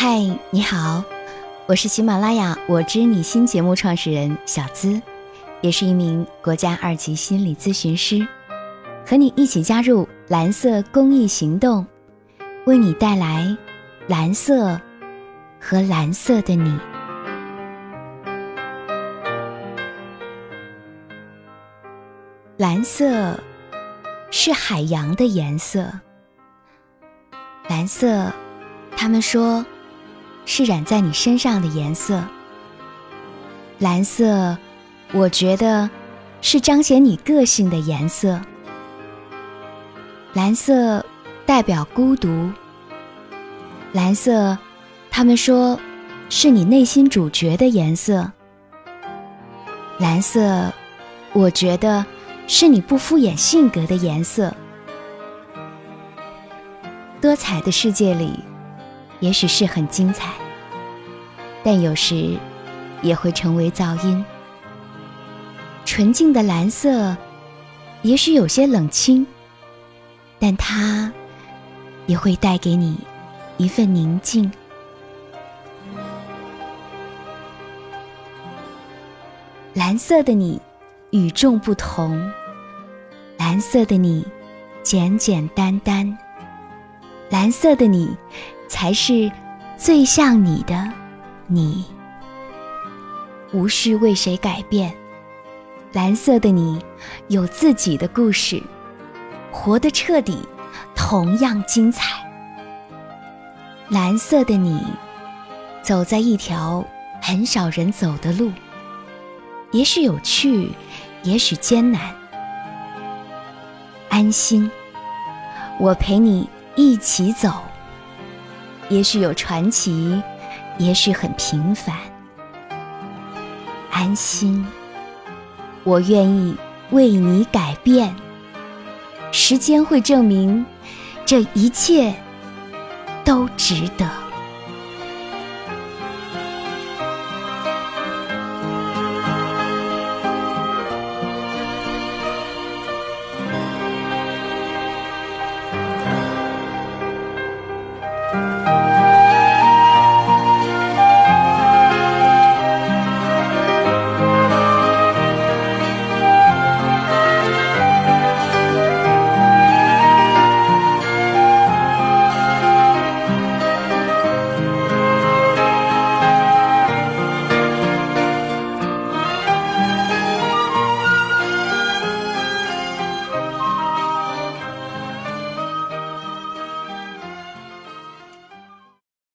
嗨，你好，我是喜马拉雅“我知你心”节目创始人小资，也是一名国家二级心理咨询师，和你一起加入蓝色公益行动，为你带来蓝色和蓝色的你。蓝色是海洋的颜色，蓝色，他们说。是染在你身上的颜色，蓝色，我觉得是彰显你个性的颜色。蓝色代表孤独，蓝色，他们说是你内心主角的颜色。蓝色，我觉得是你不敷衍性格的颜色。多彩的世界里。也许是很精彩，但有时也会成为噪音。纯净的蓝色，也许有些冷清，但它也会带给你一份宁静。蓝色的你与众不同，蓝色的你简简单单，蓝色的你。才是最像你的你，无需为谁改变。蓝色的你有自己的故事，活得彻底，同样精彩。蓝色的你走在一条很少人走的路，也许有趣，也许艰难。安心，我陪你一起走。也许有传奇，也许很平凡。安心，我愿意为你改变。时间会证明，这一切都值得。